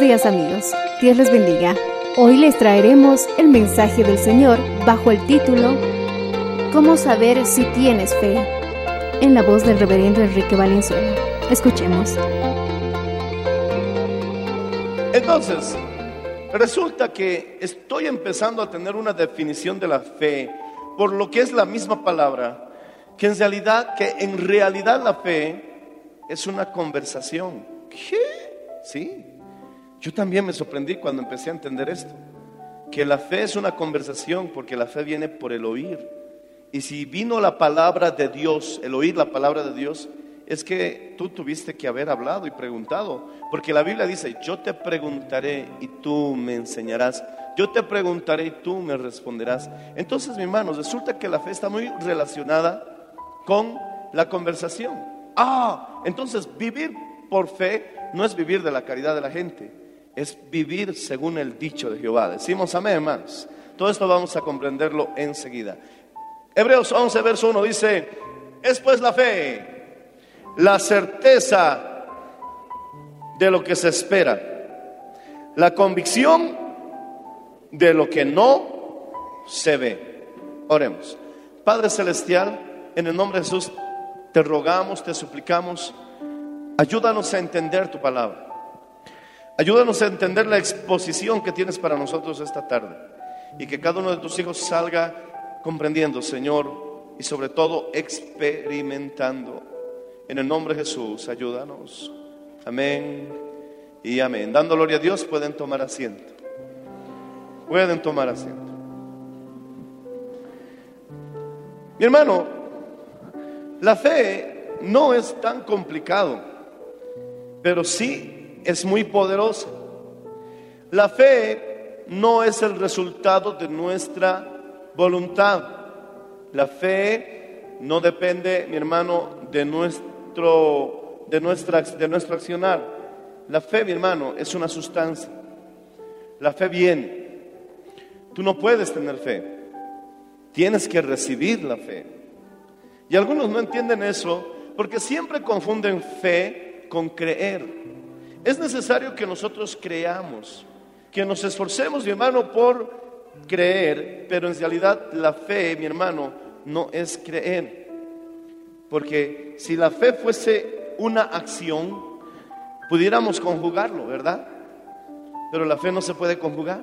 Días amigos, Dios les bendiga. Hoy les traeremos el mensaje del Señor bajo el título ¿Cómo saber si tienes fe? En la voz del reverendo Enrique Valenzuela. Escuchemos. Entonces, resulta que estoy empezando a tener una definición de la fe por lo que es la misma palabra, que en realidad, que en realidad la fe es una conversación. ¿Qué? Sí. Yo también me sorprendí cuando empecé a entender esto, que la fe es una conversación porque la fe viene por el oír. Y si vino la palabra de Dios, el oír la palabra de Dios, es que tú tuviste que haber hablado y preguntado. Porque la Biblia dice, yo te preguntaré y tú me enseñarás. Yo te preguntaré y tú me responderás. Entonces, mi hermanos, resulta que la fe está muy relacionada con la conversación. Ah, entonces vivir por fe no es vivir de la caridad de la gente, es vivir según el dicho de Jehová. Decimos amén, hermanos. Todo esto vamos a comprenderlo enseguida. Hebreos 11, verso 1 dice, es pues la fe, la certeza de lo que se espera, la convicción de lo que no se ve. Oremos. Padre Celestial, en el nombre de Jesús, te rogamos, te suplicamos, ayúdanos a entender tu palabra. Ayúdanos a entender la exposición que tienes para nosotros esta tarde. Y que cada uno de tus hijos salga comprendiendo, Señor, y sobre todo experimentando. En el nombre de Jesús, ayúdanos. Amén y amén. Dando gloria a Dios, pueden tomar asiento. Pueden tomar asiento. Mi hermano, la fe no es tan complicado, pero sí es muy poderosa. La fe no es el resultado de nuestra voluntad. La fe no depende, mi hermano, de nuestro, de nuestra, de nuestro accionar. La fe, mi hermano, es una sustancia. La fe viene. Tú no puedes tener fe. Tienes que recibir la fe. Y algunos no entienden eso porque siempre confunden fe con creer. Es necesario que nosotros creamos, que nos esforcemos, mi hermano, por creer, pero en realidad la fe, mi hermano, no es creer. Porque si la fe fuese una acción, pudiéramos conjugarlo, ¿verdad? Pero la fe no se puede conjugar,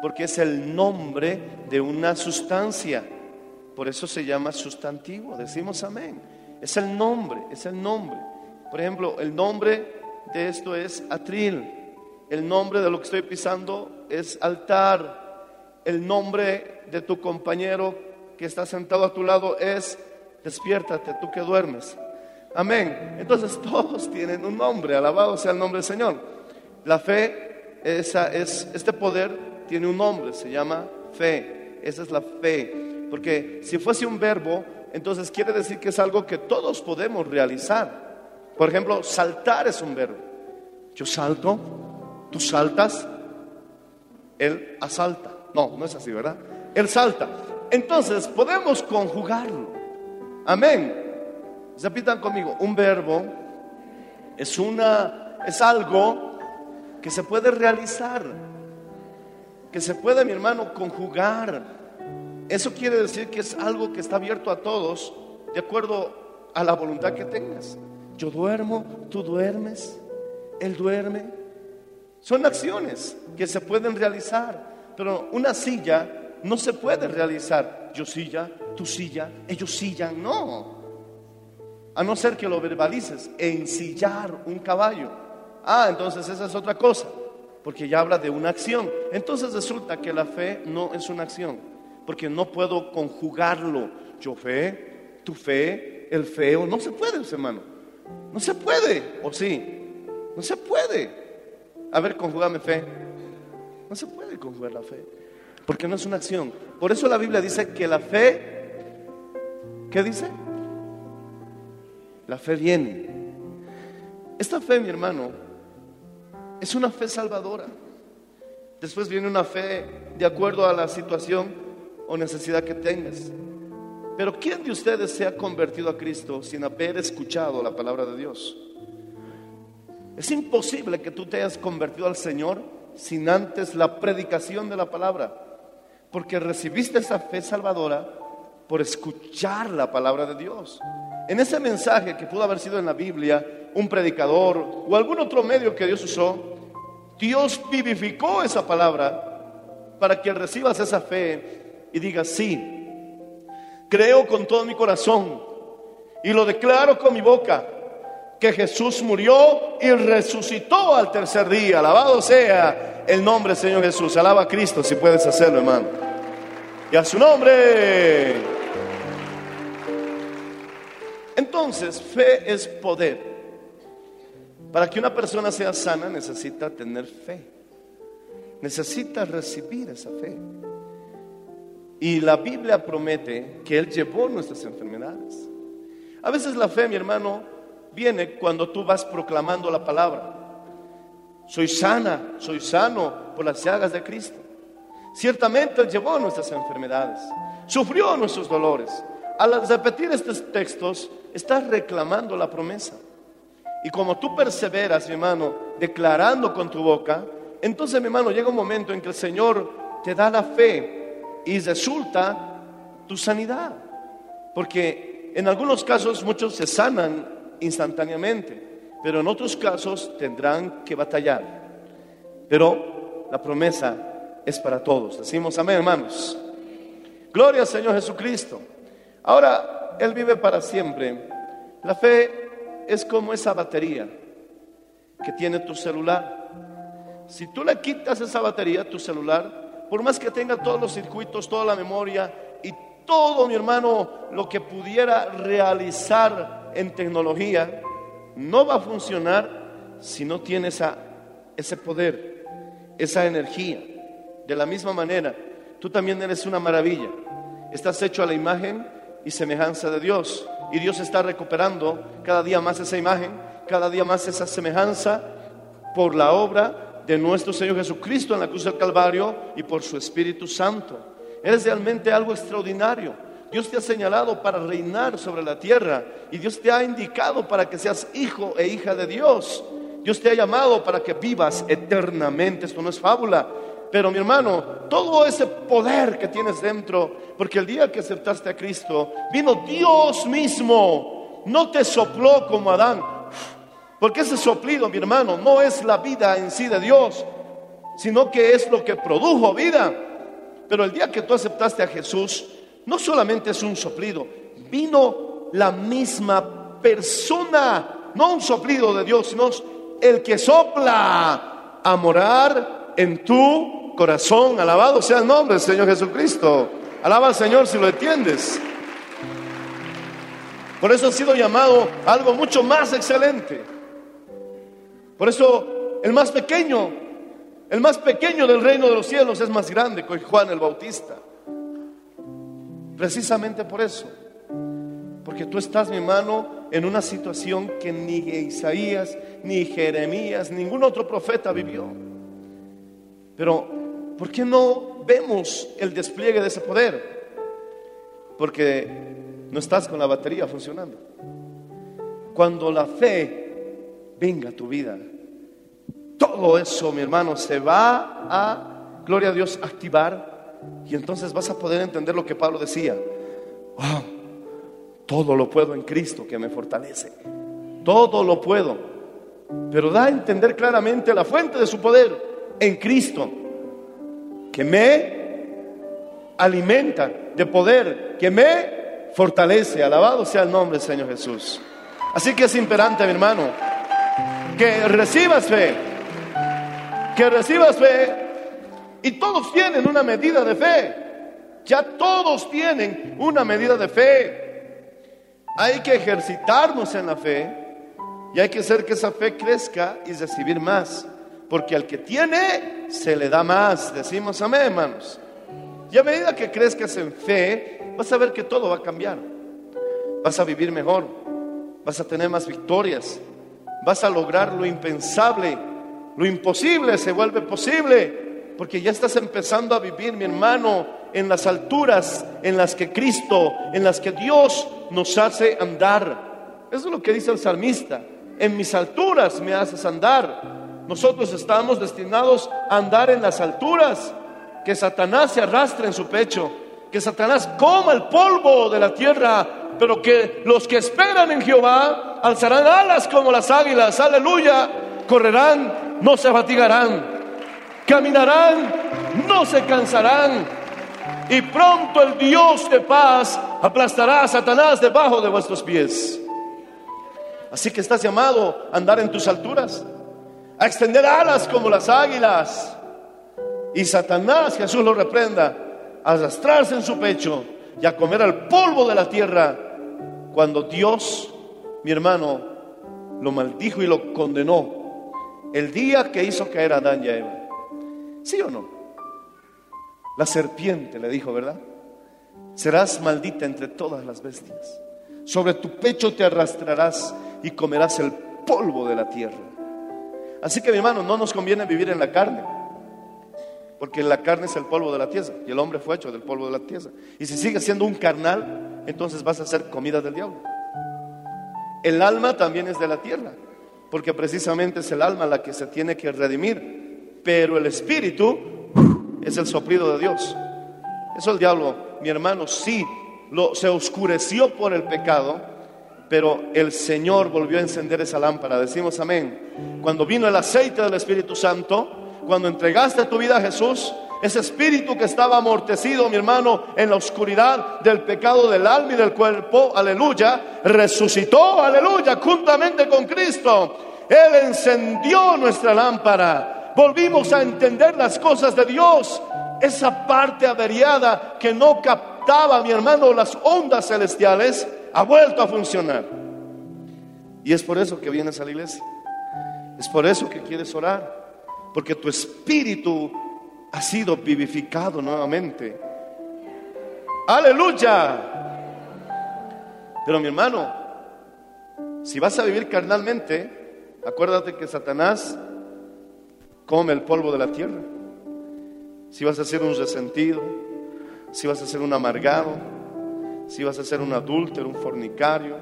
porque es el nombre de una sustancia. Por eso se llama sustantivo, decimos amén. Es el nombre, es el nombre. Por ejemplo, el nombre de esto es atril. El nombre de lo que estoy pisando es altar. El nombre de tu compañero que está sentado a tu lado es despiértate, tú que duermes. Amén. Entonces todos tienen un nombre, alabado sea el nombre del Señor. La fe, esa es, este poder tiene un nombre, se llama fe. Esa es la fe. Porque si fuese un verbo, entonces quiere decir que es algo que todos podemos realizar. Por ejemplo, saltar es un verbo. Yo salto, tú saltas, él asalta. No, no es así, ¿verdad? Él salta. Entonces podemos conjugarlo. Amén. Repitan conmigo, un verbo es una es algo que se puede realizar, que se puede, mi hermano, conjugar. Eso quiere decir que es algo que está abierto a todos de acuerdo a la voluntad que tengas. Yo duermo, tú duermes, él duerme. Son acciones que se pueden realizar, pero una silla no se puede realizar. Yo silla, tú silla, ellos sillan, no. A no ser que lo verbalices, ensillar un caballo. Ah, entonces esa es otra cosa, porque ya habla de una acción. Entonces resulta que la fe no es una acción, porque no puedo conjugarlo. Yo fe, tu fe, el feo, no se puede, hermano. No se puede, o sí, no se puede. A ver, conjugame fe. No se puede conjugar la fe, porque no es una acción. Por eso la Biblia dice que la fe, ¿qué dice? La fe viene. Esta fe, mi hermano, es una fe salvadora. Después viene una fe de acuerdo a la situación o necesidad que tengas. Pero ¿quién de ustedes se ha convertido a Cristo sin haber escuchado la palabra de Dios? Es imposible que tú te hayas convertido al Señor sin antes la predicación de la palabra, porque recibiste esa fe salvadora por escuchar la palabra de Dios. En ese mensaje que pudo haber sido en la Biblia, un predicador o algún otro medio que Dios usó, Dios vivificó esa palabra para que recibas esa fe y digas, sí, creo con todo mi corazón y lo declaro con mi boca, que Jesús murió y resucitó al tercer día. Alabado sea el nombre del Señor Jesús. Alaba a Cristo si puedes hacerlo, hermano. Y a su nombre. Entonces, fe es poder. Para que una persona sea sana necesita tener fe. Necesita recibir esa fe. Y la Biblia promete que Él llevó nuestras enfermedades. A veces la fe, mi hermano, viene cuando tú vas proclamando la palabra. Soy sana, soy sano por las llagas de Cristo. Ciertamente Él llevó nuestras enfermedades, sufrió nuestros dolores. Al repetir estos textos, estás reclamando la promesa. Y como tú perseveras, mi hermano, declarando con tu boca, entonces, mi hermano, llega un momento en que el Señor te da la fe y resulta tu sanidad. Porque en algunos casos muchos se sanan instantáneamente, pero en otros casos tendrán que batallar. Pero la promesa es para todos. Decimos amén, hermanos. Gloria al Señor Jesucristo. Ahora, Él vive para siempre. La fe es como esa batería que tiene tu celular. Si tú le quitas esa batería, tu celular, por más que tenga todos los circuitos, toda la memoria y todo, mi hermano, lo que pudiera realizar en tecnología no va a funcionar si no tiene esa, ese poder, esa energía. De la misma manera, tú también eres una maravilla. Estás hecho a la imagen y semejanza de Dios. Y Dios está recuperando cada día más esa imagen, cada día más esa semejanza por la obra de nuestro Señor Jesucristo en la cruz del Calvario y por su Espíritu Santo. Eres realmente algo extraordinario. Dios te ha señalado para reinar sobre la tierra y Dios te ha indicado para que seas hijo e hija de Dios. Dios te ha llamado para que vivas eternamente. Esto no es fábula. Pero mi hermano, todo ese poder que tienes dentro, porque el día que aceptaste a Cristo, vino Dios mismo, no te sopló como Adán. Porque ese soplido, mi hermano, no es la vida en sí de Dios, sino que es lo que produjo vida. Pero el día que tú aceptaste a Jesús, no solamente es un soplido, vino la misma persona, no un soplido de Dios, sino el que sopla a morar en tu corazón. Alabado sea el nombre del Señor Jesucristo. Alaba al Señor si lo entiendes. Por eso ha sido llamado algo mucho más excelente. Por eso el más pequeño, el más pequeño del reino de los cielos es más grande que Juan el Bautista. Precisamente por eso. Porque tú estás, mi hermano, en una situación que ni Isaías, ni Jeremías, ningún otro profeta vivió. Pero, ¿por qué no vemos el despliegue de ese poder? porque no estás con la batería funcionando. Cuando la fe venga tu vida, todo eso, mi hermano, se va a, gloria a Dios, activar y entonces vas a poder entender lo que Pablo decía. Wow, todo lo puedo en Cristo que me fortalece. Todo lo puedo. Pero da a entender claramente la fuente de su poder en Cristo, que me alimenta de poder, que me fortalece. Alabado sea el nombre del Señor Jesús. Así que es imperante, mi hermano, que recibas fe, que recibas fe. Y todos tienen una medida de fe. Ya todos tienen una medida de fe. Hay que ejercitarnos en la fe y hay que hacer que esa fe crezca y recibir más. Porque al que tiene, se le da más. Decimos amén, hermanos. Y a medida que crezcas en fe, vas a ver que todo va a cambiar. Vas a vivir mejor. Vas a tener más victorias. Vas a lograr lo impensable. Lo imposible se vuelve posible. Porque ya estás empezando a vivir, mi hermano, en las alturas en las que Cristo, en las que Dios nos hace andar. Eso es lo que dice el salmista. En mis alturas me haces andar. Nosotros estamos destinados a andar en las alturas. Que Satanás se arrastre en su pecho. Que Satanás coma el polvo de la tierra. Pero que los que esperan en Jehová alzarán alas como las águilas. Aleluya. Correrán, no se fatigarán. Caminarán, no se cansarán. Y pronto el Dios de paz aplastará a Satanás debajo de vuestros pies. Así que estás llamado a andar en tus alturas, a extender alas como las águilas. Y Satanás, Jesús lo reprenda, a arrastrarse en su pecho y a comer el polvo de la tierra cuando Dios, mi hermano, lo maldijo y lo condenó el día que hizo caer a Adán y a Eva. ¿Sí o no? La serpiente le dijo, ¿verdad? Serás maldita entre todas las bestias. Sobre tu pecho te arrastrarás y comerás el polvo de la tierra. Así que mi hermano, no nos conviene vivir en la carne, porque la carne es el polvo de la tierra y el hombre fue hecho del polvo de la tierra. Y si sigues siendo un carnal, entonces vas a ser comida del diablo. El alma también es de la tierra, porque precisamente es el alma la que se tiene que redimir, pero el espíritu es el soplido de Dios. Eso el diablo, mi hermano, sí lo, se oscureció por el pecado, pero el Señor volvió a encender esa lámpara. Decimos amén. Cuando vino el aceite del Espíritu Santo, cuando entregaste tu vida a Jesús, ese espíritu que estaba amortecido, mi hermano, en la oscuridad del pecado del alma y del cuerpo, aleluya, resucitó, aleluya, juntamente con Cristo. Él encendió nuestra lámpara. Volvimos a entender las cosas de Dios. Esa parte averiada que no captaba, mi hermano, las ondas celestiales, ha vuelto a funcionar. Y es por eso que vienes a la iglesia. Es por eso que quieres orar. Porque tu espíritu ha sido vivificado nuevamente. Aleluya. Pero mi hermano, si vas a vivir carnalmente, acuérdate que Satanás come el polvo de la tierra. Si vas a ser un resentido, si vas a ser un amargado, si vas a ser un adúltero, un fornicario,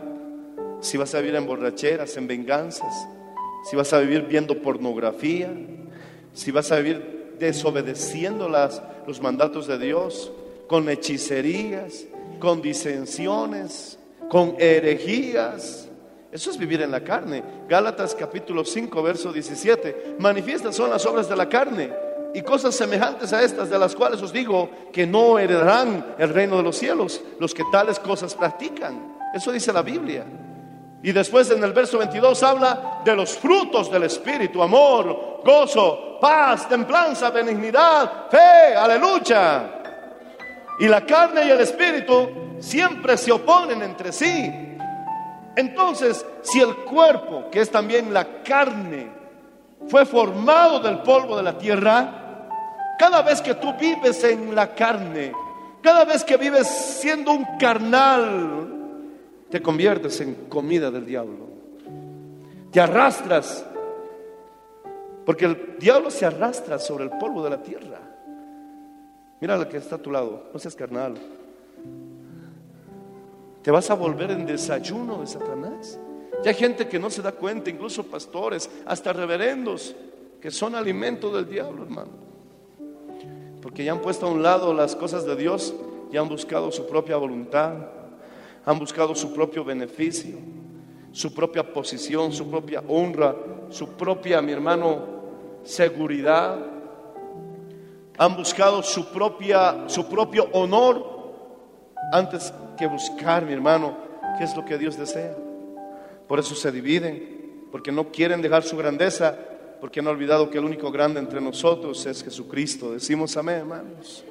si vas a vivir en borracheras, en venganzas, si vas a vivir viendo pornografía, si vas a vivir desobedeciendo las, los mandatos de Dios, con hechicerías, con disensiones, con herejías. Eso es vivir en la carne. Gálatas capítulo 5, verso 17. Manifiestas son las obras de la carne y cosas semejantes a estas, de las cuales os digo que no heredarán el reino de los cielos los que tales cosas practican. Eso dice la Biblia. Y después en el verso 22 habla de los frutos del Espíritu, amor, gozo, paz, templanza, benignidad, fe, aleluya. Y la carne y el Espíritu siempre se oponen entre sí. Entonces, si el cuerpo, que es también la carne, fue formado del polvo de la tierra, cada vez que tú vives en la carne, cada vez que vives siendo un carnal, te conviertes en comida del diablo. Te arrastras, porque el diablo se arrastra sobre el polvo de la tierra. Mira la que está a tu lado, no seas carnal. te vas a volver en desayuno de Satanás. Ya hay gente que no se da cuenta, incluso pastores, hasta reverendos, que son alimento del diablo, hermano. Porque ya han puesto a un lado las cosas de Dios y han buscado su propia voluntad, han buscado su propio beneficio, su propia posición, su propia honra, su propia, mi hermano, seguridad. Han buscado su propia su propio honor antes que buscar, mi hermano, qué es lo que Dios desea. Por eso se dividen, porque no quieren dejar su grandeza, porque han olvidado que el único grande entre nosotros es Jesucristo. Decimos amén, hermanos.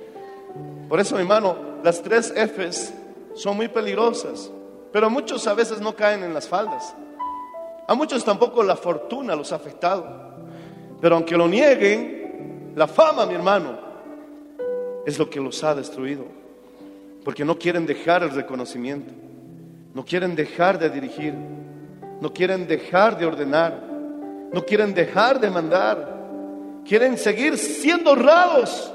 Por eso, mi hermano, las tres Fs son muy peligrosas, pero muchos a veces no caen en las faldas. A muchos tampoco la fortuna los ha afectado. Pero aunque lo nieguen, la fama, mi hermano, es lo que los ha destruido. Porque no quieren dejar el reconocimiento, no quieren dejar de dirigir, no quieren dejar de ordenar, no quieren dejar de mandar, quieren seguir siendo honrados.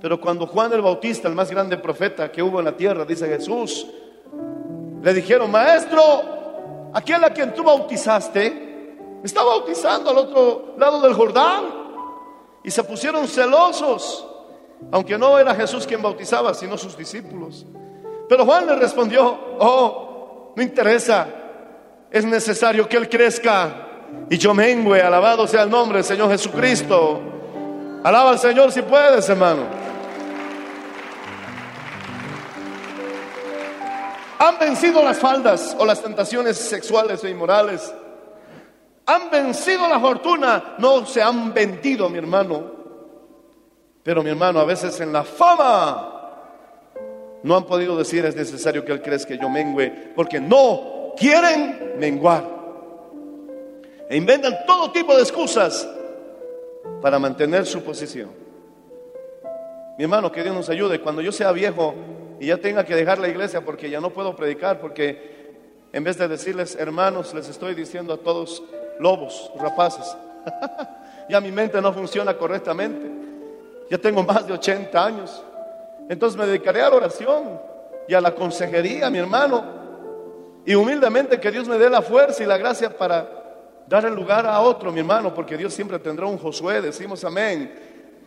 Pero cuando Juan el Bautista, el más grande profeta que hubo en la tierra, dice Jesús, le dijeron, maestro, aquel a quien tú bautizaste, está bautizando al otro lado del Jordán. Y se pusieron celosos, aunque no era Jesús quien bautizaba, sino sus discípulos. Pero Juan le respondió, oh, no interesa, es necesario que Él crezca y yo mengüe, alabado sea el nombre del Señor Jesucristo. Alaba al Señor si puedes, hermano. Han vencido las faldas o las tentaciones sexuales e inmorales. Han vencido la fortuna, no se han vendido, mi hermano. Pero mi hermano, a veces en la fama no han podido decir es necesario que Él crezca que yo mengüe, porque no quieren menguar. E inventan todo tipo de excusas para mantener su posición. Mi hermano, que Dios nos ayude. Cuando yo sea viejo y ya tenga que dejar la iglesia porque ya no puedo predicar, porque en vez de decirles hermanos, les estoy diciendo a todos lobos, rapaces. ya mi mente no funciona correctamente. Ya tengo más de 80 años. Entonces me dedicaré a la oración y a la consejería, mi hermano. Y humildemente que Dios me dé la fuerza y la gracia para dar el lugar a otro, mi hermano, porque Dios siempre tendrá un Josué, decimos amén,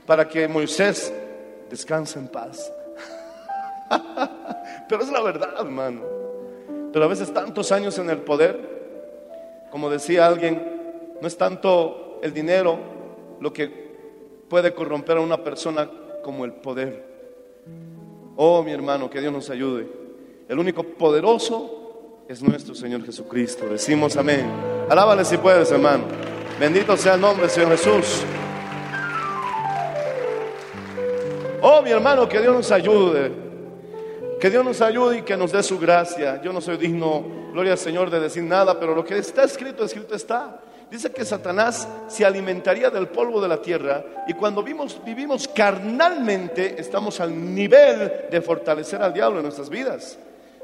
para que Moisés descanse en paz. Pero es la verdad, hermano. Pero a veces tantos años en el poder, como decía alguien, no es tanto el dinero lo que puede corromper a una persona como el poder. Oh, mi hermano, que Dios nos ayude. El único poderoso es nuestro Señor Jesucristo. Decimos amén. Alábale si puedes, hermano. Bendito sea el nombre Señor Jesús. Oh, mi hermano, que Dios nos ayude. Que Dios nos ayude y que nos dé su gracia. Yo no soy digno, gloria al Señor, de decir nada, pero lo que está escrito, escrito está. Dice que Satanás se alimentaría del polvo de la tierra y cuando vimos, vivimos carnalmente estamos al nivel de fortalecer al diablo en nuestras vidas.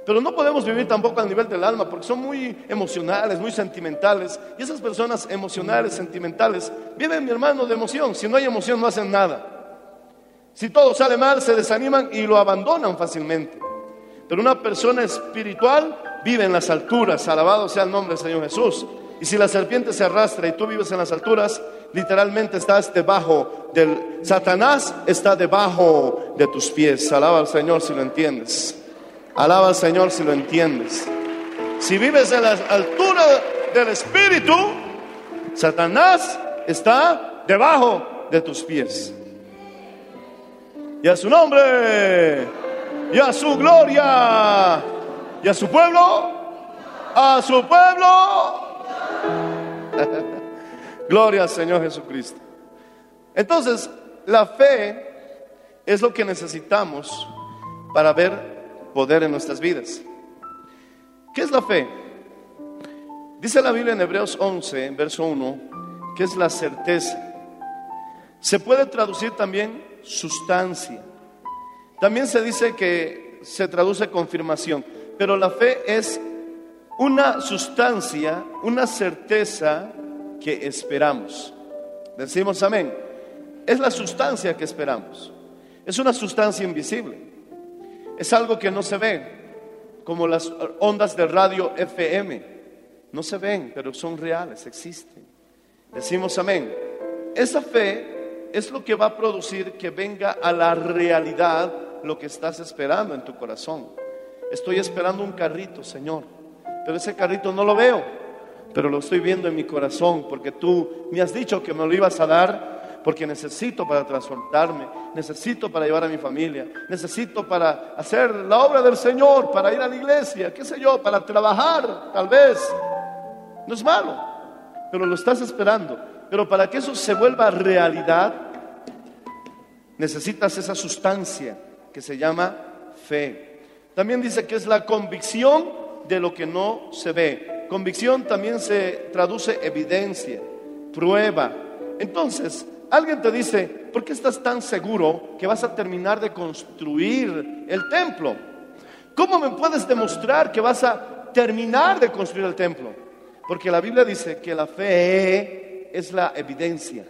Pero no podemos vivir tampoco al nivel del alma porque son muy emocionales, muy sentimentales. Y esas personas emocionales, sentimentales, viven, mi hermano, de emoción. Si no hay emoción no hacen nada. Si todo sale mal, se desaniman y lo abandonan fácilmente. Pero una persona espiritual vive en las alturas, alabado sea el nombre del Señor Jesús. Y si la serpiente se arrastra y tú vives en las alturas, literalmente estás debajo del... Satanás está debajo de tus pies. Alaba al Señor si lo entiendes. Alaba al Señor si lo entiendes. Si vives en la altura del Espíritu, Satanás está debajo de tus pies y a su nombre, y a su gloria, y a su pueblo, a su pueblo. gloria al Señor Jesucristo. Entonces, la fe es lo que necesitamos para ver poder en nuestras vidas. ¿Qué es la fe? Dice la Biblia en Hebreos 11, verso 1, que es la certeza. Se puede traducir también sustancia. También se dice que se traduce confirmación, pero la fe es una sustancia, una certeza que esperamos. Decimos amén. Es la sustancia que esperamos. Es una sustancia invisible. Es algo que no se ve, como las ondas de radio FM. No se ven, pero son reales, existen. Decimos amén. Esa fe es lo que va a producir que venga a la realidad lo que estás esperando en tu corazón. Estoy esperando un carrito, Señor, pero ese carrito no lo veo, pero lo estoy viendo en mi corazón porque tú me has dicho que me lo ibas a dar porque necesito para transportarme, necesito para llevar a mi familia, necesito para hacer la obra del Señor, para ir a la iglesia, qué sé yo, para trabajar, tal vez. No es malo, pero lo estás esperando. Pero para que eso se vuelva realidad, necesitas esa sustancia que se llama fe. También dice que es la convicción de lo que no se ve. Convicción también se traduce evidencia, prueba. Entonces, alguien te dice, ¿por qué estás tan seguro que vas a terminar de construir el templo? ¿Cómo me puedes demostrar que vas a terminar de construir el templo? Porque la Biblia dice que la fe es la evidencia,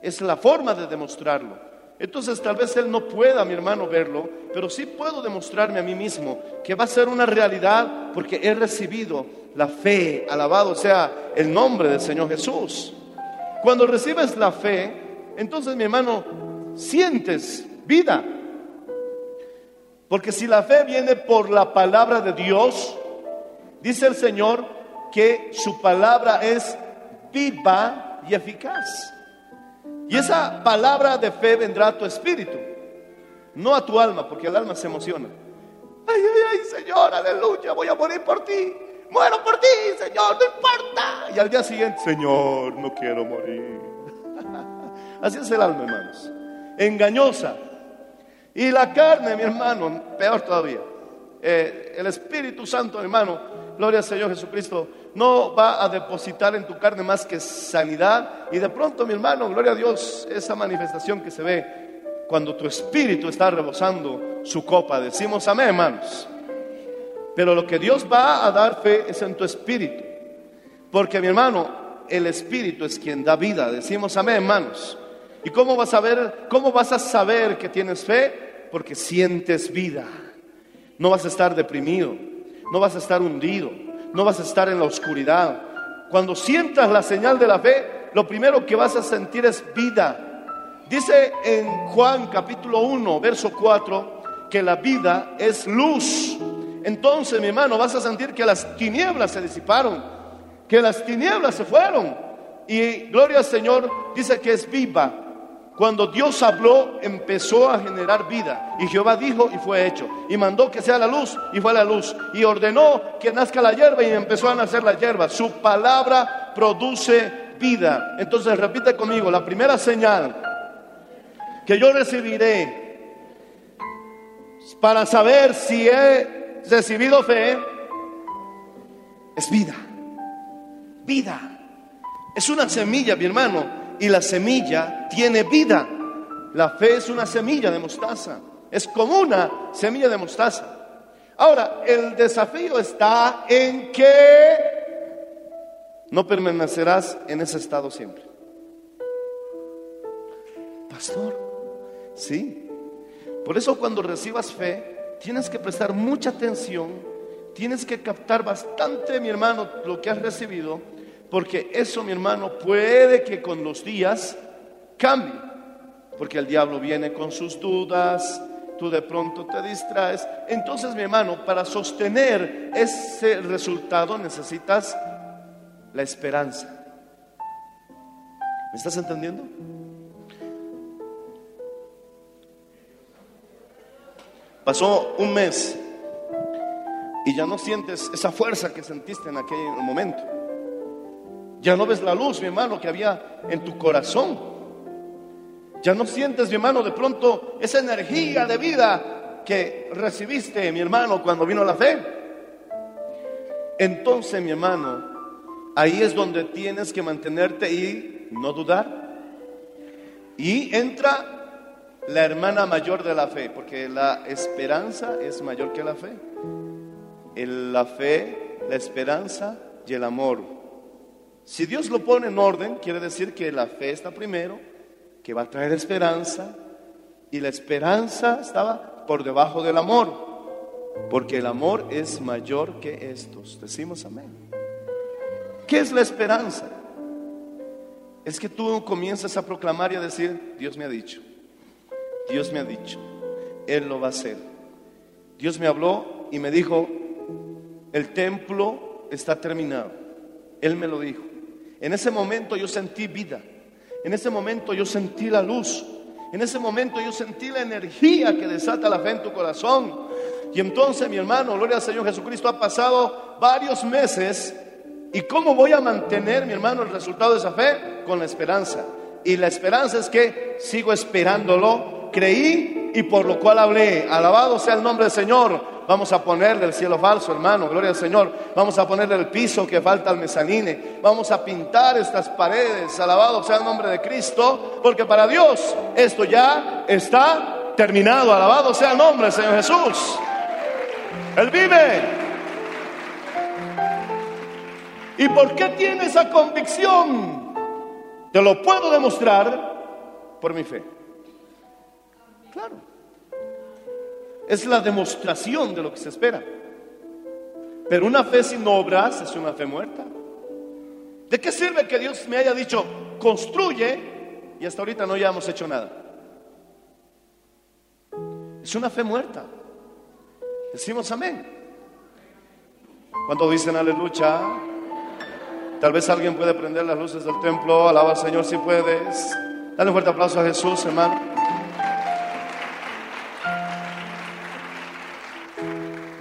es la forma de demostrarlo. Entonces tal vez él no pueda, mi hermano, verlo, pero sí puedo demostrarme a mí mismo que va a ser una realidad porque he recibido la fe, alabado sea el nombre del Señor Jesús. Cuando recibes la fe, entonces mi hermano, sientes vida. Porque si la fe viene por la palabra de Dios, dice el Señor que su palabra es viva y eficaz. Y esa palabra de fe vendrá a tu espíritu, no a tu alma, porque el alma se emociona. Ay, ay, ay, Señor, aleluya, voy a morir por ti. Muero por ti, Señor, no importa. Y al día siguiente, Señor, no quiero morir. Así es el alma, hermanos. Engañosa. Y la carne, mi hermano, peor todavía. Eh, el Espíritu Santo, hermano, gloria al Señor Jesucristo, no va a depositar en tu carne más que sanidad. Y de pronto, mi hermano, gloria a Dios, esa manifestación que se ve cuando tu espíritu está rebosando su copa. Decimos amén, hermanos. Pero lo que Dios va a dar fe es en tu espíritu. Porque, mi hermano, el espíritu es quien da vida. Decimos amén, hermanos. ¿Y cómo vas a ver, cómo vas a saber que tienes fe? Porque sientes vida. No vas a estar deprimido, no vas a estar hundido, no vas a estar en la oscuridad. Cuando sientas la señal de la fe, lo primero que vas a sentir es vida. Dice en Juan capítulo 1, verso 4, que la vida es luz. Entonces, mi hermano, vas a sentir que las tinieblas se disiparon, que las tinieblas se fueron. Y gloria al Señor, dice que es viva. Cuando Dios habló, empezó a generar vida. Y Jehová dijo y fue hecho. Y mandó que sea la luz y fue la luz. Y ordenó que nazca la hierba y empezó a nacer la hierba. Su palabra produce vida. Entonces repite conmigo, la primera señal que yo recibiré para saber si he recibido fe es vida. Vida. Es una semilla, mi hermano y la semilla tiene vida. La fe es una semilla de mostaza. Es como una semilla de mostaza. Ahora, el desafío está en que no permanecerás en ese estado siempre. Pastor, sí. Por eso cuando recibas fe, tienes que prestar mucha atención, tienes que captar bastante, mi hermano, lo que has recibido porque eso, mi hermano, puede que con los días cambie. Porque el diablo viene con sus dudas, tú de pronto te distraes. Entonces, mi hermano, para sostener ese resultado necesitas la esperanza. ¿Me estás entendiendo? Pasó un mes y ya no sientes esa fuerza que sentiste en aquel momento. Ya no ves la luz, mi hermano, que había en tu corazón. Ya no sientes, mi hermano, de pronto esa energía de vida que recibiste, mi hermano, cuando vino la fe. Entonces, mi hermano, ahí es donde tienes que mantenerte y no dudar. Y entra la hermana mayor de la fe, porque la esperanza es mayor que la fe. la fe, la esperanza y el amor si Dios lo pone en orden, quiere decir que la fe está primero, que va a traer esperanza, y la esperanza estaba por debajo del amor. Porque el amor es mayor que estos. Decimos amén. ¿Qué es la esperanza? Es que tú comienzas a proclamar y a decir, Dios me ha dicho, Dios me ha dicho, Él lo va a hacer. Dios me habló y me dijo, el templo está terminado. Él me lo dijo. En ese momento yo sentí vida. En ese momento yo sentí la luz. En ese momento yo sentí la energía que desata la fe en tu corazón. Y entonces, mi hermano, gloria al Señor Jesucristo, ha pasado varios meses. ¿Y cómo voy a mantener, mi hermano, el resultado de esa fe? Con la esperanza. Y la esperanza es que sigo esperándolo. Creí y por lo cual hablé. Alabado sea el nombre del Señor. Vamos a ponerle el cielo falso, hermano. Gloria al Señor. Vamos a ponerle el piso que falta al mezanine. Vamos a pintar estas paredes. Alabado sea el nombre de Cristo. Porque para Dios esto ya está terminado. Alabado sea el nombre Señor Jesús. Él vive. ¿Y por qué tiene esa convicción? Te lo puedo demostrar por mi fe. Claro. Es la demostración de lo que se espera. Pero una fe sin obras es una fe muerta. ¿De qué sirve que Dios me haya dicho, construye, y hasta ahorita no hayamos hecho nada? Es una fe muerta. Decimos amén. Cuando dicen aleluya, tal vez alguien puede prender las luces del templo. Alaba al Señor si puedes. Dale un fuerte aplauso a Jesús, hermano.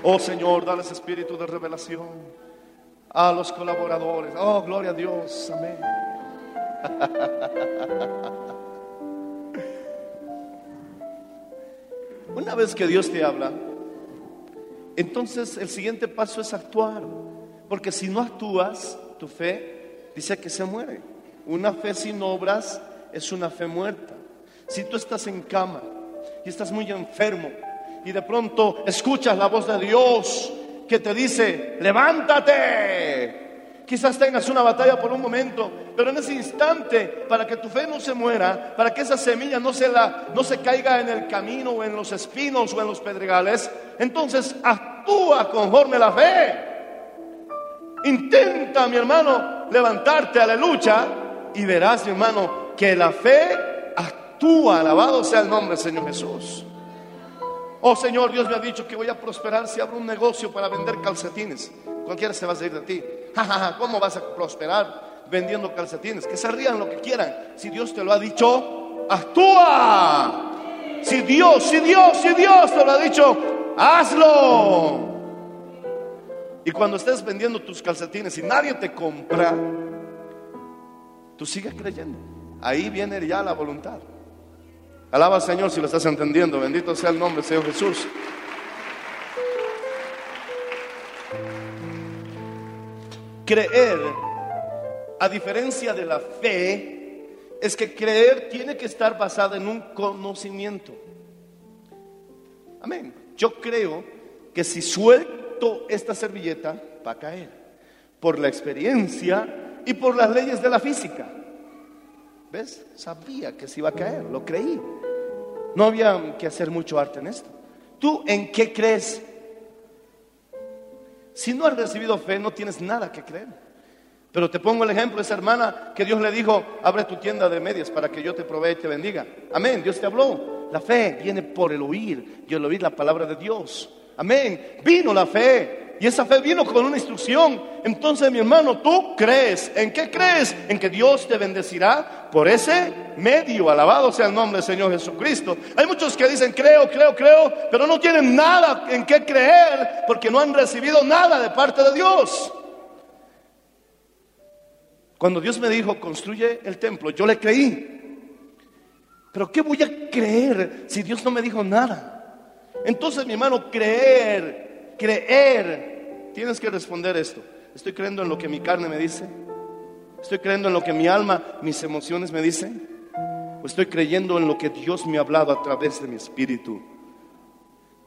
Oh Señor, ese espíritu de revelación a los colaboradores. Oh, gloria a Dios. Amén. Una vez que Dios te habla, entonces el siguiente paso es actuar. Porque si no actúas, tu fe dice que se muere. Una fe sin obras es una fe muerta. Si tú estás en cama y estás muy enfermo y de pronto escuchas la voz de Dios que te dice, levántate. Quizás tengas una batalla por un momento, pero en ese instante, para que tu fe no se muera, para que esa semilla no se, la, no se caiga en el camino o en los espinos o en los pedregales, entonces actúa conforme la fe. Intenta, mi hermano, levantarte a la lucha y verás, mi hermano, que la fe actúa. Alabado sea el nombre del Señor Jesús. Oh Señor, Dios me ha dicho que voy a prosperar si abro un negocio para vender calcetines. Cualquiera se va a reír de ti. ¿Cómo vas a prosperar vendiendo calcetines? Que se rían lo que quieran. Si Dios te lo ha dicho, actúa. Si Dios, si Dios, si Dios te lo ha dicho, hazlo. Y cuando estés vendiendo tus calcetines y nadie te compra, tú sigues creyendo. Ahí viene ya la voluntad. Alaba al Señor si lo estás entendiendo. Bendito sea el nombre Señor Jesús. Creer, a diferencia de la fe, es que creer tiene que estar basada en un conocimiento. Amén. Yo creo que si suelto esta servilleta, va a caer. Por la experiencia y por las leyes de la física. ¿Ves? Sabía que se iba a caer, lo creí. No había que hacer mucho arte en esto. ¿Tú en qué crees? Si no has recibido fe, no tienes nada que creer. Pero te pongo el ejemplo de esa hermana que Dios le dijo, abre tu tienda de medias para que yo te provee y te bendiga. Amén, Dios te habló. La fe viene por el oír y el oír la palabra de Dios. Amén, vino la fe. Y esa fe vino con una instrucción. Entonces, mi hermano, tú crees. ¿En qué crees? En que Dios te bendecirá por ese medio. Alabado sea el nombre del Señor Jesucristo. Hay muchos que dicen creo, creo, creo, pero no tienen nada en qué creer porque no han recibido nada de parte de Dios. Cuando Dios me dijo, construye el templo, yo le creí. Pero ¿qué voy a creer si Dios no me dijo nada? Entonces, mi hermano, creer, creer, tienes que responder esto. ¿Estoy creyendo en lo que mi carne me dice? ¿Estoy creyendo en lo que mi alma, mis emociones me dicen? ¿O estoy creyendo en lo que Dios me ha hablado a través de mi espíritu?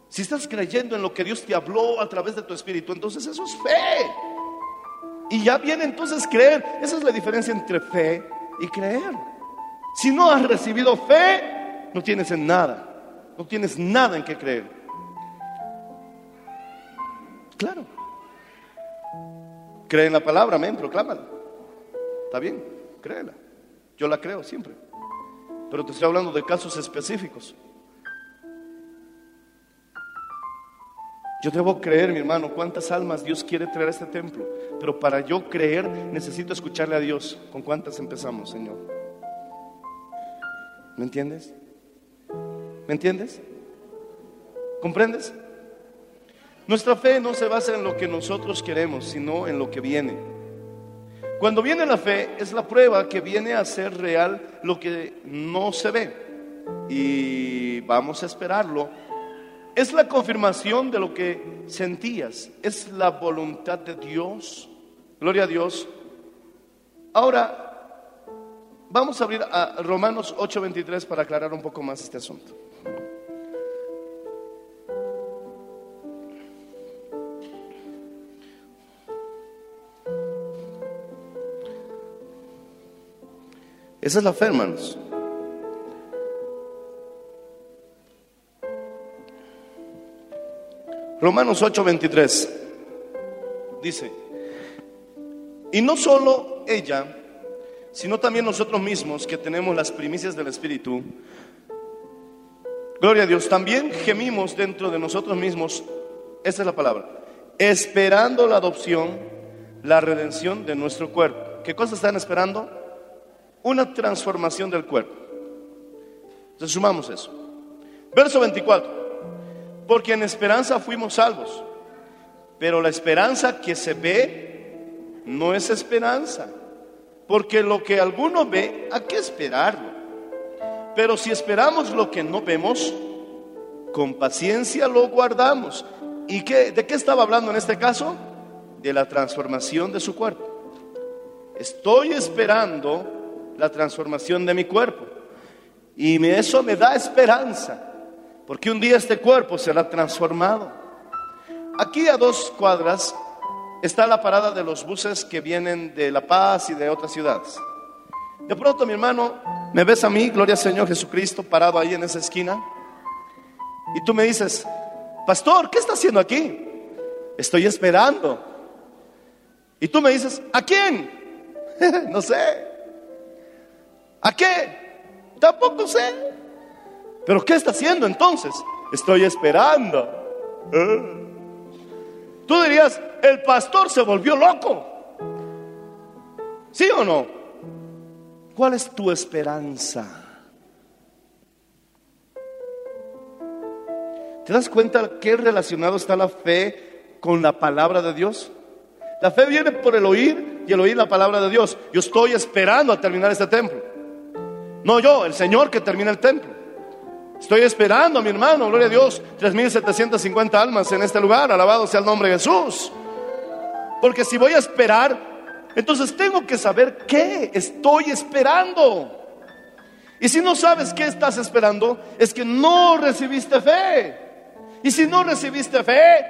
Si estás creyendo en lo que Dios te habló a través de tu espíritu, entonces eso es fe. Y ya viene entonces creer. Esa es la diferencia entre fe y creer. Si no has recibido fe, no tienes en nada. No tienes nada en que creer. claro. Cree en la palabra, amén, proclámala. Está bien, créela. Yo la creo siempre. Pero te estoy hablando de casos específicos. Yo debo creer, mi hermano, cuántas almas Dios quiere traer a este templo. Pero para yo creer necesito escucharle a Dios. ¿Con cuántas empezamos, Señor? ¿Me entiendes? ¿Me entiendes? ¿Comprendes? Nuestra fe no se basa en lo que nosotros queremos, sino en lo que viene. Cuando viene la fe es la prueba que viene a ser real lo que no se ve. Y vamos a esperarlo es la confirmación de lo que sentías. Es la voluntad de Dios. Gloria a Dios. Ahora, vamos a abrir a Romanos 8:23 para aclarar un poco más este asunto. Esa es la fe, hermanos. Romanos 8:23 dice, y no solo ella, sino también nosotros mismos que tenemos las primicias del Espíritu, gloria a Dios, también gemimos dentro de nosotros mismos, esa es la palabra, esperando la adopción, la redención de nuestro cuerpo. ¿Qué cosa están esperando? Una transformación del cuerpo. Entonces sumamos eso. Verso 24 porque en esperanza fuimos salvos. Pero la esperanza que se ve no es esperanza, porque lo que alguno ve, ¿a qué esperarlo? Pero si esperamos lo que no vemos, con paciencia lo guardamos. ¿Y qué, de qué estaba hablando en este caso? De la transformación de su cuerpo. Estoy esperando la transformación de mi cuerpo. Y eso me da esperanza. Porque un día este cuerpo será transformado. Aquí a dos cuadras está la parada de los buses que vienen de La Paz y de otras ciudades. De pronto, mi hermano, me ves a mí, gloria al Señor Jesucristo, parado ahí en esa esquina. Y tú me dices, pastor, ¿qué está haciendo aquí? Estoy esperando. Y tú me dices, ¿a quién? no sé. ¿A qué? Tampoco sé. Pero ¿qué está haciendo entonces? Estoy esperando. Tú dirías, el pastor se volvió loco. ¿Sí o no? ¿Cuál es tu esperanza? ¿Te das cuenta qué relacionado está la fe con la palabra de Dios? La fe viene por el oír y el oír la palabra de Dios. Yo estoy esperando a terminar este templo. No yo, el Señor que termina el templo. Estoy esperando, mi hermano, gloria a Dios, 3.750 almas en este lugar, alabado sea el nombre de Jesús. Porque si voy a esperar, entonces tengo que saber qué estoy esperando. Y si no sabes qué estás esperando, es que no recibiste fe. Y si no recibiste fe,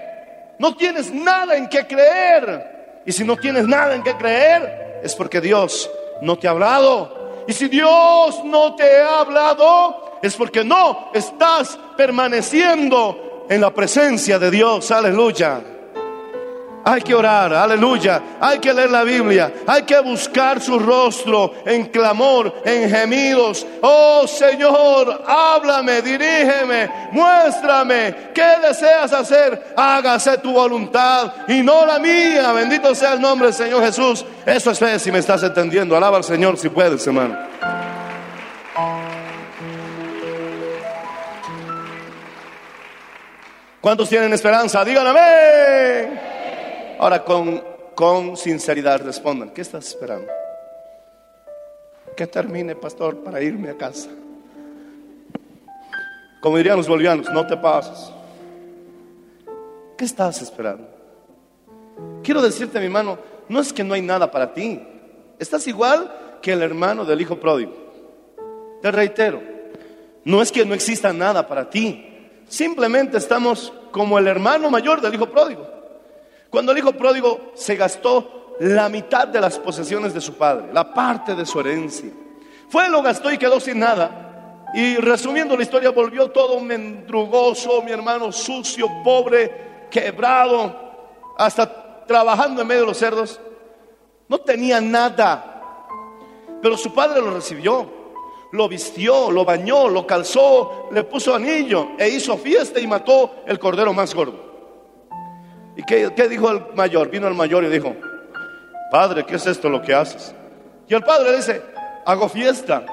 no tienes nada en qué creer. Y si no tienes nada en qué creer, es porque Dios no te ha hablado. Y si Dios no te ha hablado, es porque no estás permaneciendo en la presencia de Dios. Aleluya. Hay que orar, aleluya. Hay que leer la Biblia. Hay que buscar su rostro en clamor, en gemidos. Oh Señor, háblame, dirígeme, muéstrame qué deseas hacer. Hágase tu voluntad y no la mía. Bendito sea el nombre del Señor Jesús. Eso es fe si me estás entendiendo. Alaba al Señor si puedes, hermano. ¿Cuántos tienen esperanza? Díganme. Ahora con, con sinceridad respondan. ¿Qué estás esperando? Que termine, pastor, para irme a casa. Como dirían los bolivianos, no te pases. ¿Qué estás esperando? Quiero decirte, mi hermano, no es que no hay nada para ti. Estás igual que el hermano del hijo pródigo. Te reitero, no es que no exista nada para ti. Simplemente estamos como el hermano mayor del hijo pródigo. Cuando el hijo pródigo se gastó la mitad de las posesiones de su padre, la parte de su herencia. Fue, lo gastó y quedó sin nada. Y resumiendo la historia, volvió todo mendrugoso, mi hermano sucio, pobre, quebrado. hasta trabajando en medio de los cerdos. No tenía nada. Pero su padre lo recibió, lo vistió, lo bañó, lo calzó, le puso anillo e hizo fiesta y mató el cordero más gordo. ¿Y qué, dijo el mayor? Vino el mayor y dijo, Padre, ¿qué es esto lo que haces? Y el padre dice, hago fiesta,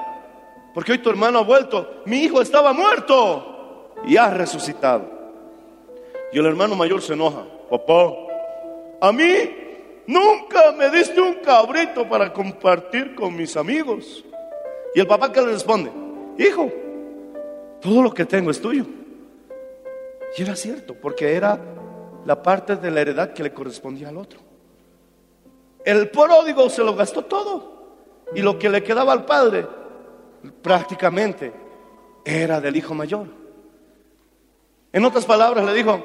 porque hoy tu hermano ha vuelto, mi hijo estaba muerto y ha resucitado. Y el hermano mayor se enoja, papá, a mí nunca me diste un cabrito para compartir con mis amigos. Y el papá que le responde, hijo, todo lo que tengo es tuyo. Y era cierto, porque era la parte de la heredad que le correspondía al otro. El pródigo se lo gastó todo. Y lo que le quedaba al padre prácticamente era del hijo mayor. En otras palabras le dijo,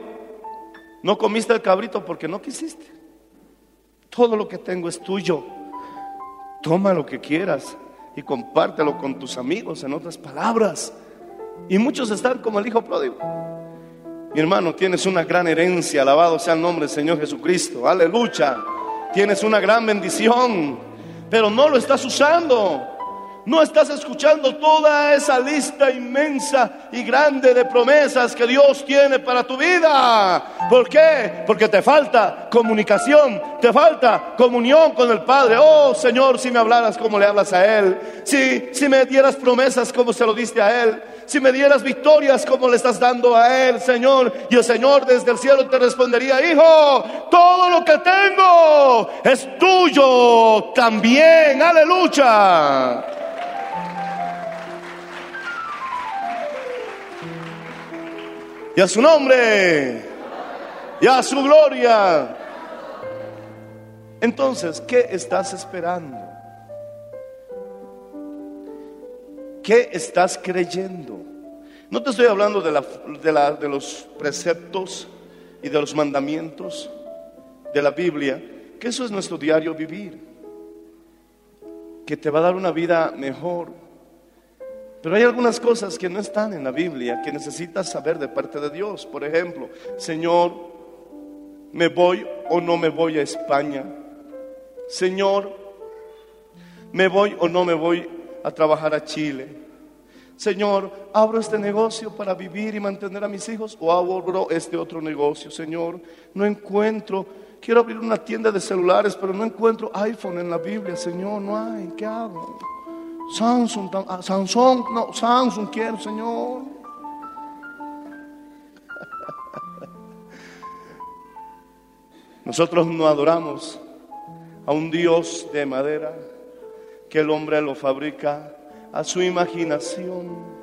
no comiste el cabrito porque no quisiste. Todo lo que tengo es tuyo. Toma lo que quieras y compártelo con tus amigos, en otras palabras. Y muchos están como el hijo pródigo. Mi hermano, tienes una gran herencia, alabado sea el nombre del Señor Jesucristo. Aleluya. Tienes una gran bendición, pero no lo estás usando. No estás escuchando toda esa lista inmensa y grande de promesas que Dios tiene para tu vida. ¿Por qué? Porque te falta comunicación, te falta comunión con el Padre. Oh Señor, si me hablaras como le hablas a Él, si, si me dieras promesas como se lo diste a Él, si me dieras victorias como le estás dando a Él, Señor. Y el Señor desde el cielo te respondería, hijo, todo lo que tengo es tuyo también. Aleluya. Y a su nombre y a su gloria. Entonces, ¿qué estás esperando? ¿Qué estás creyendo? No te estoy hablando de, la, de, la, de los preceptos y de los mandamientos de la Biblia, que eso es nuestro diario vivir, que te va a dar una vida mejor, pero hay algunas cosas que no están en la Biblia que necesitas saber de parte de Dios. Por ejemplo, Señor, ¿me voy o no me voy a España? Señor, ¿me voy o no me voy a trabajar a Chile? Señor, ¿abro este negocio para vivir y mantener a mis hijos o abro este otro negocio? Señor, no encuentro, quiero abrir una tienda de celulares, pero no encuentro iPhone en la Biblia. Señor, no hay, ¿qué hago? Samsung, ah, Samsung, no, Samsung quiero, Señor. Nosotros no adoramos a un Dios de madera que el hombre lo fabrica a su imaginación.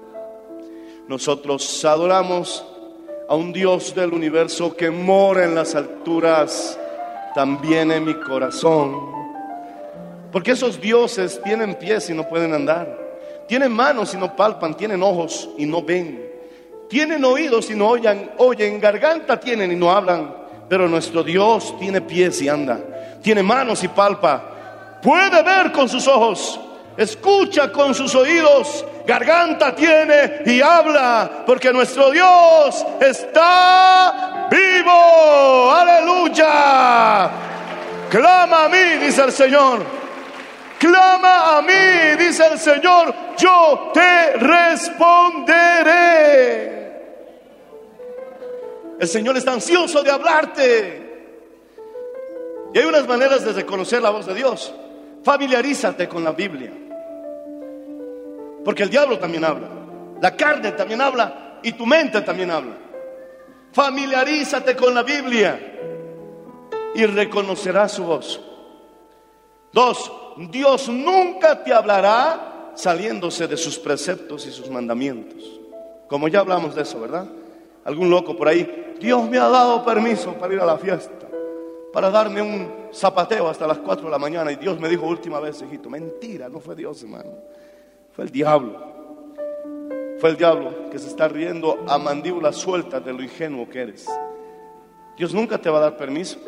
Nosotros adoramos a un Dios del universo que mora en las alturas, también en mi corazón. Porque esos dioses tienen pies y no pueden andar. Tienen manos y no palpan, tienen ojos y no ven. Tienen oídos y no oyen, oyen, garganta tienen y no hablan. Pero nuestro Dios tiene pies y anda. Tiene manos y palpa. Puede ver con sus ojos. Escucha con sus oídos. Garganta tiene y habla. Porque nuestro Dios está vivo. Aleluya. Clama a mí, dice el Señor. Clama a mí, dice el Señor, yo te responderé. El Señor está ansioso de hablarte. Y hay unas maneras de reconocer la voz de Dios. Familiarízate con la Biblia. Porque el diablo también habla. La carne también habla. Y tu mente también habla. Familiarízate con la Biblia. Y reconocerás su voz. Dos, Dios nunca te hablará saliéndose de sus preceptos y sus mandamientos. Como ya hablamos de eso, ¿verdad? Algún loco por ahí, Dios me ha dado permiso para ir a la fiesta, para darme un zapateo hasta las 4 de la mañana. Y Dios me dijo última vez, hijito, mentira, no fue Dios, hermano. Fue el diablo. Fue el diablo que se está riendo a mandíbula suelta de lo ingenuo que eres. Dios nunca te va a dar permiso.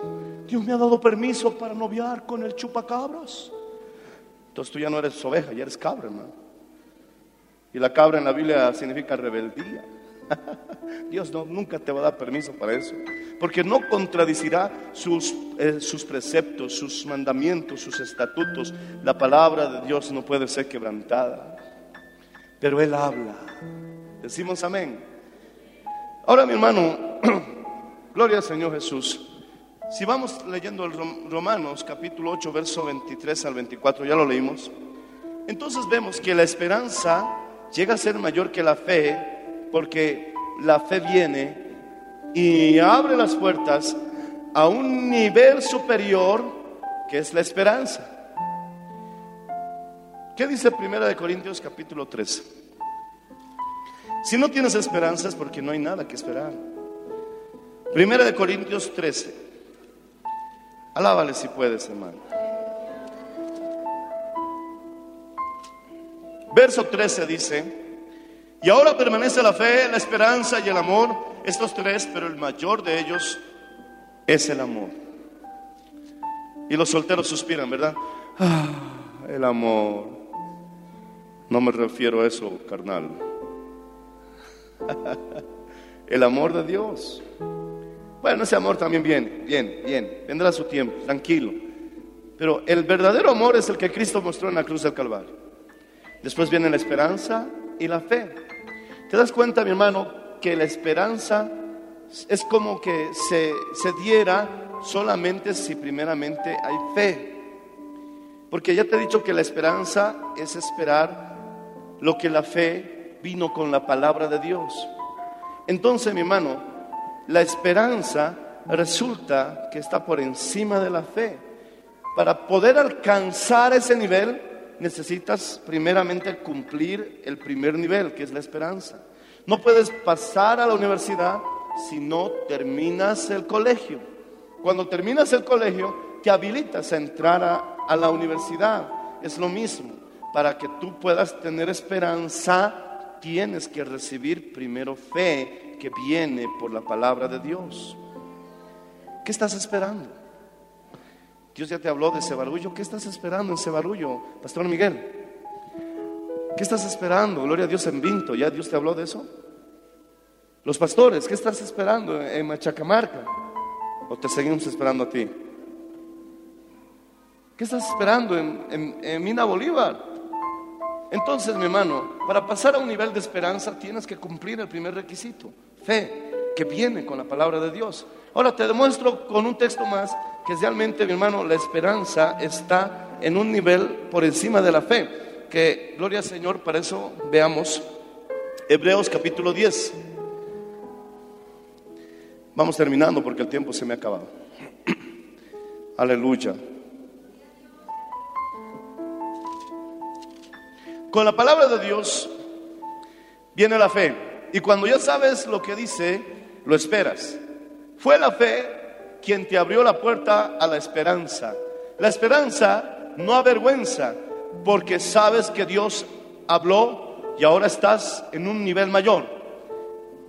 Dios me ha dado permiso para noviar con el chupacabras. Entonces tú ya no eres oveja, ya eres cabra, hermano. Y la cabra en la Biblia significa rebeldía. Dios no, nunca te va a dar permiso para eso. porque no contradicirá sus, eh, sus preceptos, sus mandamientos, sus estatutos. La palabra de Dios no puede ser quebrantada, pero Él habla. Decimos amén. Ahora, mi hermano, gloria al Señor Jesús. Si vamos leyendo el Rom- Romanos capítulo 8, verso 23 al 24, ya lo leímos. Entonces vemos que la esperanza llega a ser mayor que la fe, porque la fe viene y abre las puertas a un nivel superior que es la esperanza. ¿Qué dice Primera de Corintios capítulo 13? Si no tienes esperanza es porque no hay nada que esperar. Primera de Corintios 13. Alábale si puedes, hermano. Verso 13 dice, y ahora permanece la fe, la esperanza y el amor, estos tres, pero el mayor de ellos es el amor. Y los solteros suspiran, ¿verdad? Ah, el amor. No me refiero a eso, carnal. el amor de Dios. Bueno, ese amor también viene, bien, bien, vendrá su tiempo, tranquilo. Pero el verdadero amor es el que Cristo mostró en la cruz del Calvario. Después viene la esperanza y la fe. ¿Te das cuenta, mi hermano, que la esperanza es como que se, se diera solamente si primeramente hay fe? Porque ya te he dicho que la esperanza es esperar lo que la fe vino con la palabra de Dios. Entonces, mi hermano, la esperanza resulta que está por encima de la fe. Para poder alcanzar ese nivel, necesitas primeramente cumplir el primer nivel, que es la esperanza. No puedes pasar a la universidad si no terminas el colegio. Cuando terminas el colegio, te habilitas a entrar a, a la universidad. Es lo mismo. Para que tú puedas tener esperanza, tienes que recibir primero fe que viene por la palabra de Dios. ¿Qué estás esperando? Dios ya te habló de ese barullo. ¿Qué estás esperando en ese barullo, Pastor Miguel? ¿Qué estás esperando? Gloria a Dios en Vinto. ¿Ya Dios te habló de eso? Los pastores, ¿qué estás esperando en Machacamarca? ¿O te seguimos esperando a ti? ¿Qué estás esperando en, en- Mina Bolívar? Entonces, mi hermano, para pasar a un nivel de esperanza tienes que cumplir el primer requisito, fe, que viene con la palabra de Dios. Ahora te demuestro con un texto más que realmente, mi hermano, la esperanza está en un nivel por encima de la fe. Que, gloria al Señor, para eso veamos Hebreos capítulo 10. Vamos terminando porque el tiempo se me ha acabado. Aleluya. Con la palabra de Dios viene la fe. Y cuando ya sabes lo que dice, lo esperas. Fue la fe quien te abrió la puerta a la esperanza. La esperanza no avergüenza porque sabes que Dios habló y ahora estás en un nivel mayor.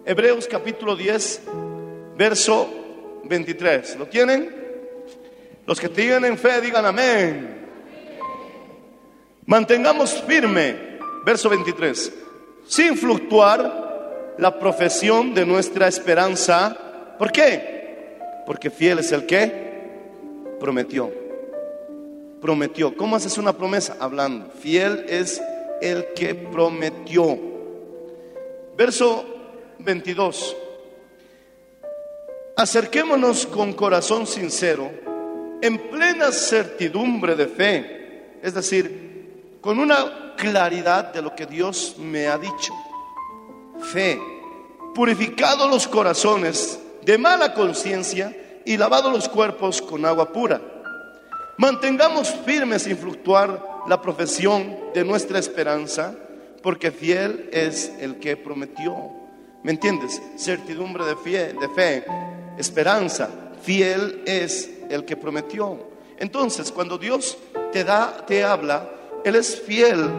Hebreos capítulo 10, verso 23. ¿Lo tienen? Los que tienen fe digan amén. Mantengamos firme, verso 23, sin fluctuar la profesión de nuestra esperanza. ¿Por qué? Porque fiel es el que prometió. Prometió. ¿Cómo haces una promesa? Hablando. Fiel es el que prometió. Verso 22. Acerquémonos con corazón sincero, en plena certidumbre de fe, es decir, con una claridad de lo que Dios me ha dicho. Fe, purificado los corazones de mala conciencia y lavado los cuerpos con agua pura. Mantengamos firmes sin fluctuar la profesión de nuestra esperanza, porque fiel es el que prometió. ¿Me entiendes? Certidumbre de fe, de fe, esperanza. Fiel es el que prometió. Entonces, cuando Dios te da, te habla, Él es fiel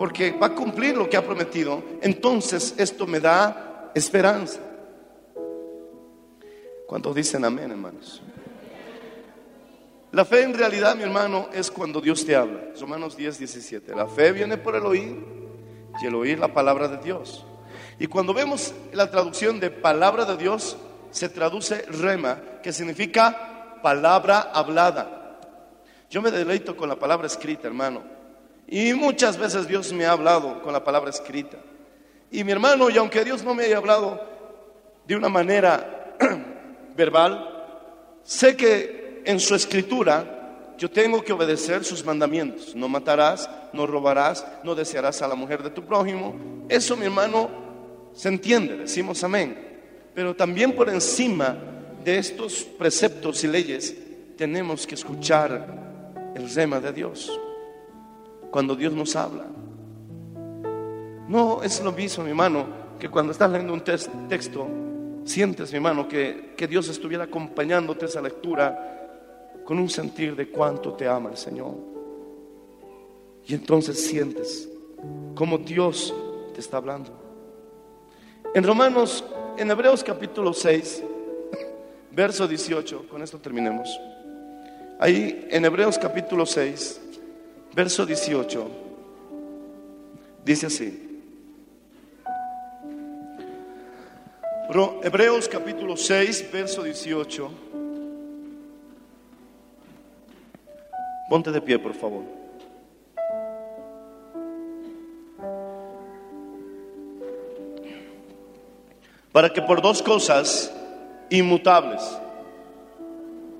porque va a cumplir lo que ha prometido. Entonces, esto me da esperanza. ¿Cuántos dicen amén, hermanos? La fe en realidad, mi hermano, es cuando Dios te habla. Romanos 10, 17. La fe viene por el oír y el oír la palabra de Dios. Y cuando vemos la traducción de palabra de Dios, se traduce rema, que significa palabra hablada. Yo me deleito con la palabra escrita, hermano. Y muchas veces Dios me ha hablado con la palabra escrita. Y mi hermano, y aunque Dios no me haya hablado de una manera verbal, sé que en su escritura yo tengo que obedecer sus mandamientos. No matarás, no robarás, no desearás a la mujer de tu prójimo. Eso, mi hermano, se entiende, decimos amén. Pero también por encima de estos preceptos y leyes tenemos que escuchar el rema de Dios. Cuando Dios nos habla. No es lo mismo, mi hermano, que cuando estás leyendo un texto, sientes, mi hermano, que, que Dios estuviera acompañándote esa lectura con un sentir de cuánto te ama el Señor. Y entonces sientes como Dios te está hablando. En Romanos, en Hebreos capítulo 6, verso 18, con esto terminemos. Ahí en Hebreos capítulo 6, verso 18, dice así. Hebreos capítulo 6, verso 18. Ponte de pie, por favor. Para que por dos cosas inmutables,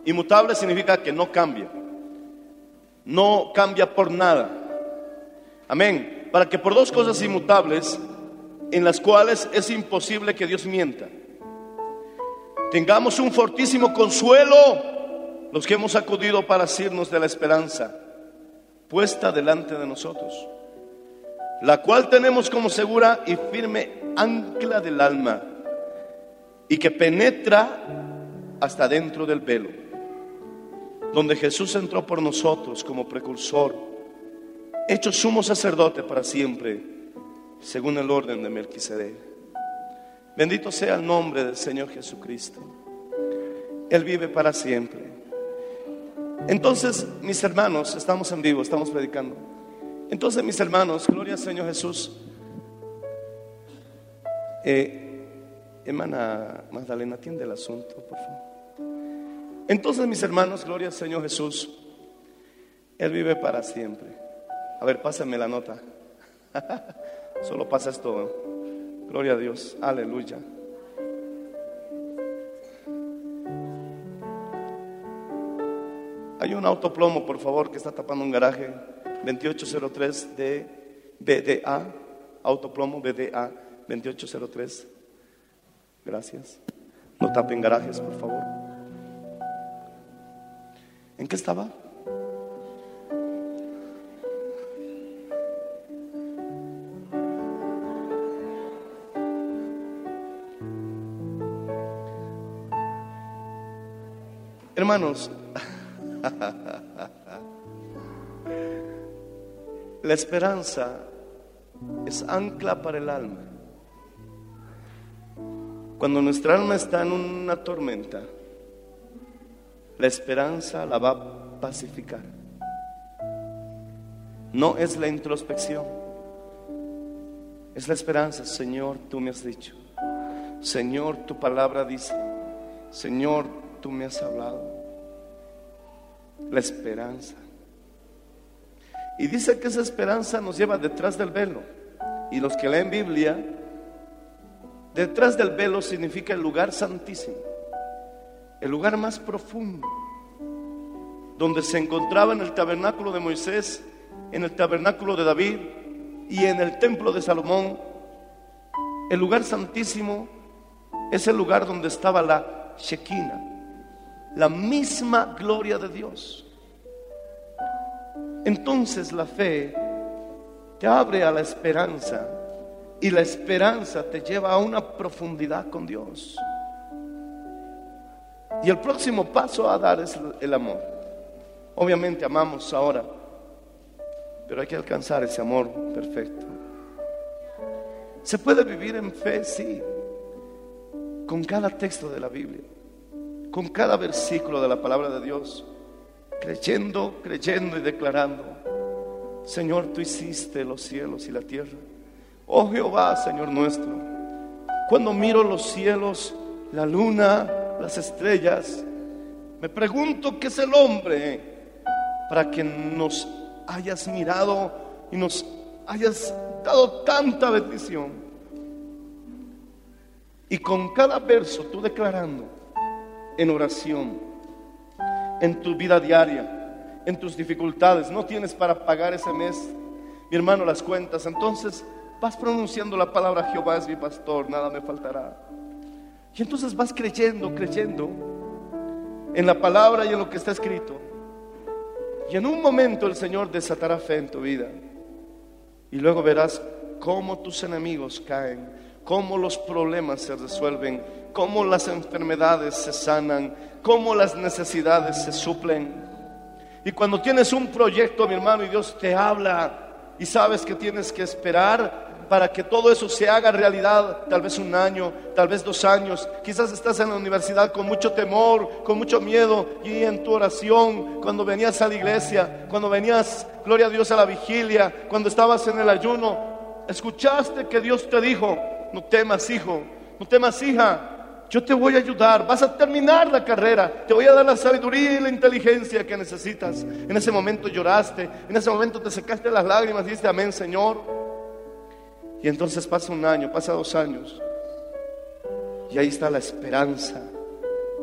inmutable significa que no cambia, no cambia por nada. Amén. Para que por dos cosas inmutables, en las cuales es imposible que Dios mienta, tengamos un fortísimo consuelo los que hemos acudido para asirnos de la esperanza puesta delante de nosotros, la cual tenemos como segura y firme ancla del alma y que penetra hasta dentro del velo, donde Jesús entró por nosotros como precursor, hecho sumo sacerdote para siempre, según el orden de Melquisedec. Bendito sea el nombre del Señor Jesucristo. Él vive para siempre. Entonces, mis hermanos, estamos en vivo, estamos predicando. Entonces, mis hermanos, gloria al Señor Jesús. Eh, hermana Magdalena, atiende el asunto, por favor. Entonces, mis hermanos, gloria al Señor Jesús. Él vive para siempre. A ver, pásame la nota. Solo pasa esto. Gloria a Dios. Aleluya. Hay un autoplomo, por favor, que está tapando un garaje 2803 de BDA, autoplomo BDA 2803. Gracias. No tapen garajes, por favor. ¿En qué estaba? Hermanos, la esperanza es ancla para el alma. Cuando nuestra alma está en una tormenta, la esperanza la va a pacificar. No es la introspección, es la esperanza. Señor, tú me has dicho. Señor, tu palabra dice. Señor, tú me has hablado. La esperanza. Y dice que esa esperanza nos lleva detrás del velo. Y los que leen Biblia, detrás del velo significa el lugar santísimo, el lugar más profundo, donde se encontraba en el tabernáculo de Moisés, en el tabernáculo de David y en el templo de Salomón. El lugar santísimo es el lugar donde estaba la Shekinah, la misma gloria de Dios. Entonces la fe te abre a la esperanza y la esperanza te lleva a una profundidad con Dios. Y el próximo paso a dar es el amor. Obviamente amamos ahora, pero hay que alcanzar ese amor perfecto. ¿Se puede vivir en fe? Sí. Con cada texto de la Biblia, con cada versículo de la palabra de Dios, creyendo, creyendo y declarando, Señor, tú hiciste los cielos y la tierra. Oh Jehová, Señor nuestro, cuando miro los cielos, la luna, las estrellas. Me pregunto qué es el hombre para que nos hayas mirado y nos hayas dado tanta bendición. Y con cada verso tú declarando en oración, en tu vida diaria, en tus dificultades, no tienes para pagar ese mes, mi hermano, las cuentas, entonces vas pronunciando la palabra Jehová es mi pastor, nada me faltará. Y entonces vas creyendo, creyendo en la palabra y en lo que está escrito. Y en un momento el Señor desatará fe en tu vida. Y luego verás cómo tus enemigos caen, cómo los problemas se resuelven, cómo las enfermedades se sanan, cómo las necesidades se suplen. Y cuando tienes un proyecto, mi hermano, y Dios te habla y sabes que tienes que esperar, para que todo eso se haga realidad, tal vez un año, tal vez dos años. Quizás estás en la universidad con mucho temor, con mucho miedo y en tu oración, cuando venías a la iglesia, cuando venías, gloria a Dios, a la vigilia, cuando estabas en el ayuno, escuchaste que Dios te dijo, no temas hijo, no temas hija. Yo te voy a ayudar, vas a terminar la carrera, te voy a dar la sabiduría y la inteligencia que necesitas. En ese momento lloraste, en ese momento te secaste las lágrimas y dijiste, amén Señor. Y entonces pasa un año, pasa dos años. Y ahí está la esperanza.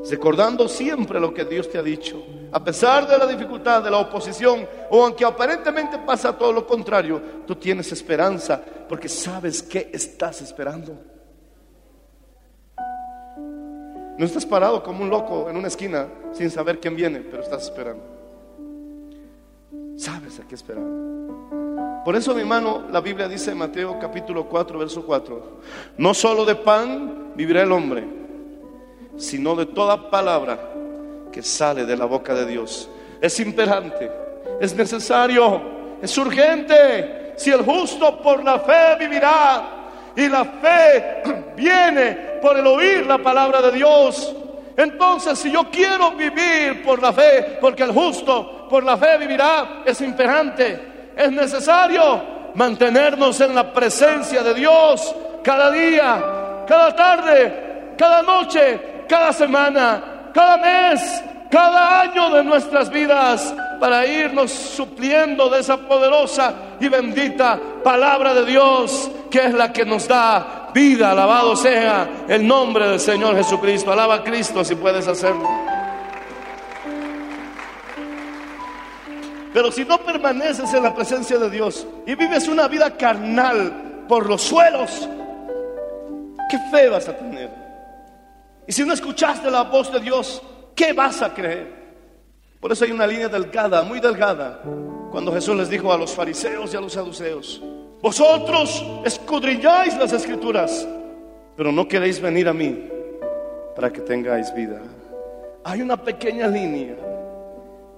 Recordando siempre lo que Dios te ha dicho. A pesar de la dificultad, de la oposición, o aunque aparentemente pasa todo lo contrario, tú tienes esperanza porque sabes que estás esperando. No estás parado como un loco en una esquina sin saber quién viene, pero estás esperando. Sabes a qué esperar. Por eso, mi hermano, la Biblia dice en Mateo capítulo 4, verso 4, no solo de pan vivirá el hombre, sino de toda palabra que sale de la boca de Dios. Es imperante, es necesario, es urgente. Si el justo por la fe vivirá, y la fe viene por el oír la palabra de Dios. Entonces, si yo quiero vivir por la fe, porque el justo por la fe vivirá, es imperante es necesario mantenernos en la presencia de Dios cada día, cada tarde, cada noche, cada semana, cada mes, cada año de nuestras vidas para irnos supliendo de esa poderosa y bendita palabra de Dios que es la que nos da vida. Alabado sea el nombre del Señor Jesucristo. Alaba a Cristo si puedes hacerlo. Pero si no permaneces en la presencia de Dios y vives una vida carnal por los suelos, ¿qué fe vas a tener? Y si no escuchaste la voz de Dios, ¿qué vas a creer? Por eso hay una línea delgada, muy delgada, cuando Jesús les dijo a los fariseos y a los saduceos, vosotros escudriñáis las escrituras, pero no queréis venir a mí para que tengáis vida. Hay una pequeña línea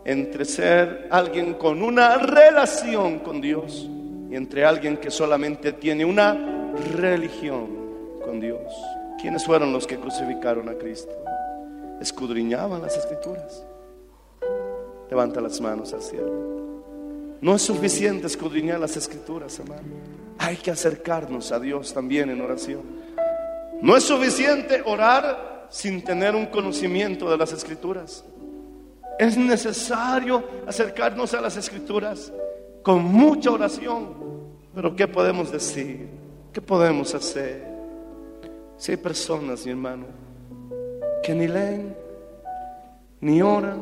entre ser alguien con una relación con Dios y entre alguien que solamente tiene una religión con Dios. ¿Quiénes fueron los que crucificaron a Cristo? Escudriñaban las escrituras. Levanta las manos al cielo. No es suficiente escudriñar las escrituras, hermano. Hay que acercarnos a Dios también en oración. No es suficiente orar sin tener un conocimiento de las escrituras. Es necesario acercarnos a las escrituras con mucha oración. Pero ¿qué podemos decir? ¿Qué podemos hacer? Si hay personas, mi hermano, que ni leen, ni oran,